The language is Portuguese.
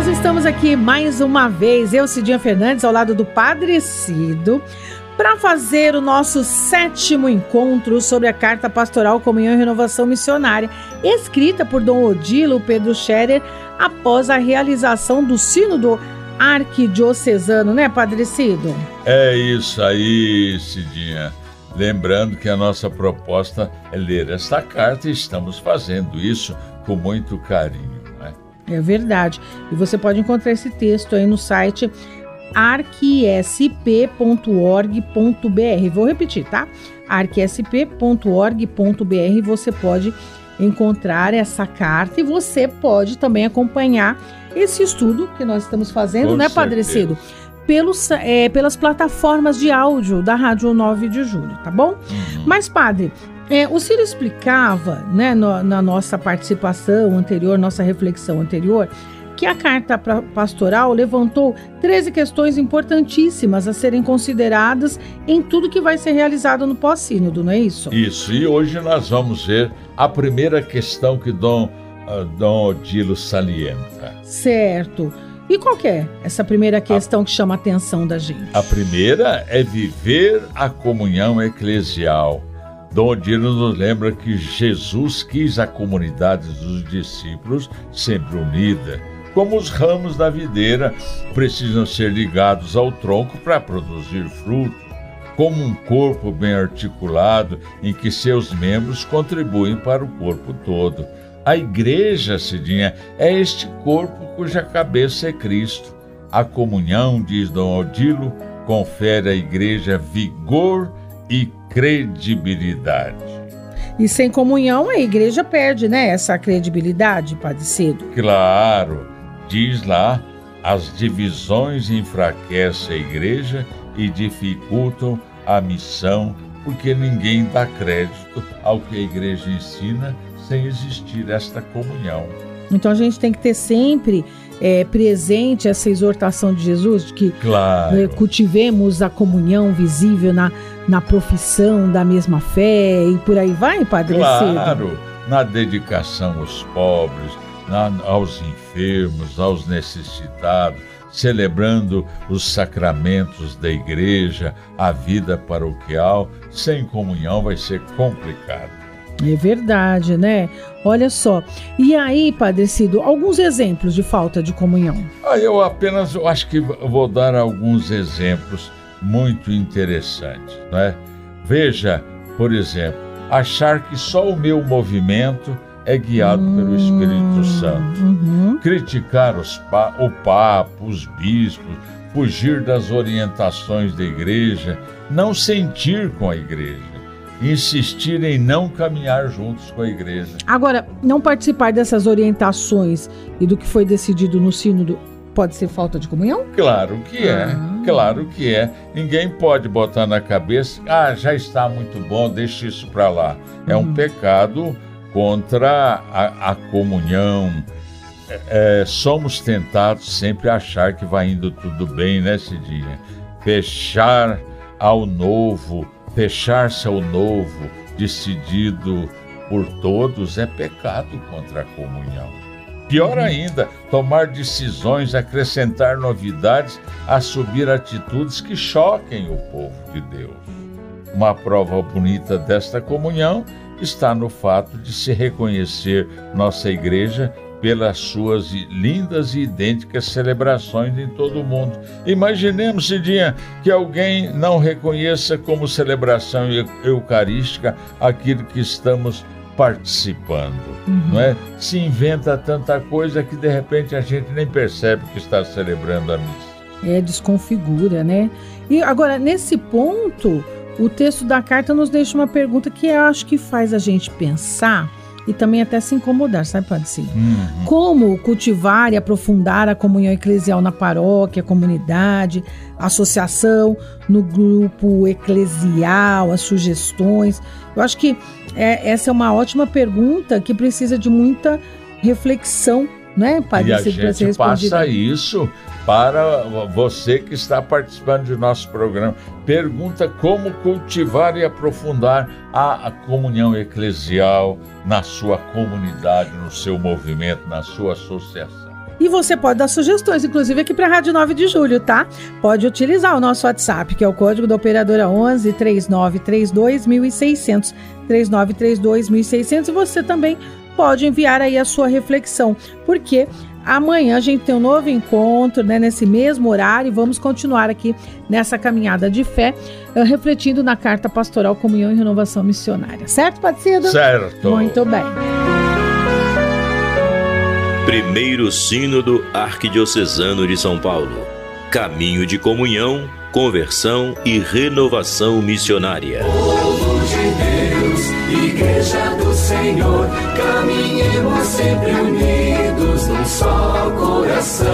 nós estamos aqui mais uma vez, eu, Cidinha Fernandes, ao lado do Padre Cido, para fazer o nosso sétimo encontro sobre a Carta Pastoral Comunhão e Renovação Missionária, escrita por Dom Odilo Pedro Scherer após a realização do Sínodo Arquidiocesano, né, Padre Cido? É isso aí, Cidinha. Lembrando que a nossa proposta é ler esta carta e estamos fazendo isso com muito carinho. É verdade. E você pode encontrar esse texto aí no site arquiesp.org.br. Vou repetir, tá? arquiesp.org.br. Você pode encontrar essa carta e você pode também acompanhar esse estudo que nós estamos fazendo, Com né, Padre Cedo? Pelos, é, pelas plataformas de áudio da Rádio 9 de Julho, tá bom? Uhum. Mas, Padre, é, o Ciro explicava, né, no, na nossa participação anterior, nossa reflexão anterior, que a carta pastoral levantou 13 questões importantíssimas a serem consideradas em tudo que vai ser realizado no pós-sínodo, não é isso? Isso, e hoje nós vamos ver a primeira questão que Dom, uh, Dom Odilo salienta. Certo. E qual é essa primeira questão a, que chama a atenção da gente? A primeira é viver a comunhão eclesial Dom Odilo nos lembra que Jesus quis a comunidade dos discípulos sempre unida. Como os ramos da videira precisam ser ligados ao tronco para produzir fruto, como um corpo bem articulado em que seus membros contribuem para o corpo todo. A igreja, Cidinha, é este corpo cuja cabeça é Cristo. A comunhão, diz Dom Odilo, confere à igreja vigor e credibilidade. E sem comunhão a igreja perde, né, essa credibilidade, Padre Cedo. Claro, diz lá, as divisões enfraquecem a igreja e dificultam a missão, porque ninguém dá crédito ao que a igreja ensina sem existir esta comunhão. Então a gente tem que ter sempre é, presente essa exortação de Jesus, de que claro. é, cultivemos a comunhão visível na, na profissão da mesma fé e por aí vai, Padre Claro, na dedicação aos pobres, na, aos enfermos, aos necessitados, celebrando os sacramentos da igreja, a vida paroquial, sem comunhão vai ser complicado. É verdade, né? Olha só. E aí, Padre Cido, alguns exemplos de falta de comunhão? Ah, eu apenas eu acho que vou dar alguns exemplos muito interessantes, não é? Veja, por exemplo, achar que só o meu movimento é guiado hum, pelo Espírito Santo. Uhum. Criticar os pa o Papa, os bispos, fugir das orientações da igreja, não sentir com a igreja insistir em não caminhar juntos com a igreja. Agora, não participar dessas orientações e do que foi decidido no sínodo pode ser falta de comunhão? Claro que é, ah. claro que é. Ninguém pode botar na cabeça, ah, já está muito bom, deixa isso para lá. É um hum. pecado contra a, a comunhão. É, é, somos tentados sempre a achar que vai indo tudo bem nesse dia. Fechar ao novo, Fechar-se ao novo, decidido por todos, é pecado contra a comunhão. Pior uhum. ainda, tomar decisões, acrescentar novidades, assumir atitudes que choquem o povo de Deus. Uma prova bonita desta comunhão está no fato de se reconhecer nossa igreja pelas suas lindas e idênticas celebrações em todo o mundo. Imaginemos, Cidinha, que alguém não reconheça como celebração eucarística aquilo que estamos participando, uhum. não é? Se inventa tanta coisa que de repente a gente nem percebe que está celebrando a missa. É, desconfigura, né? E agora, nesse ponto, o texto da carta nos deixa uma pergunta que eu acho que faz a gente pensar e também até se incomodar, sabe, Padre Cílio? Uhum. Como cultivar e aprofundar a comunhão eclesial na paróquia, comunidade, associação, no grupo eclesial, as sugestões. Eu acho que é, essa é uma ótima pergunta que precisa de muita reflexão, né, Padre? E a gente passa isso para você que está participando de nosso programa. Pergunta como cultivar e aprofundar a, a, comunhão eclesial na sua comunidade, no seu movimento, na sua associação. E você pode dar sugestões, inclusive aqui para a Rádio 9 de Julho, tá? Pode utilizar o nosso WhatsApp, que é o código da operadora 11 3932 1600 3932 1600 e você também pode enviar aí a sua reflexão, porque Amanhã a gente tem um novo encontro, né, nesse mesmo horário. Vamos continuar aqui nessa caminhada de fé, uh, refletindo na carta pastoral Comunhão e Renovação Missionária. Certo, Patsido? Certo. Muito bem. Primeiro Sínodo Arquidiocesano de São Paulo. Caminho de comunhão, conversão e renovação missionária. Senhor, caminhemos sempre unidos num só coração.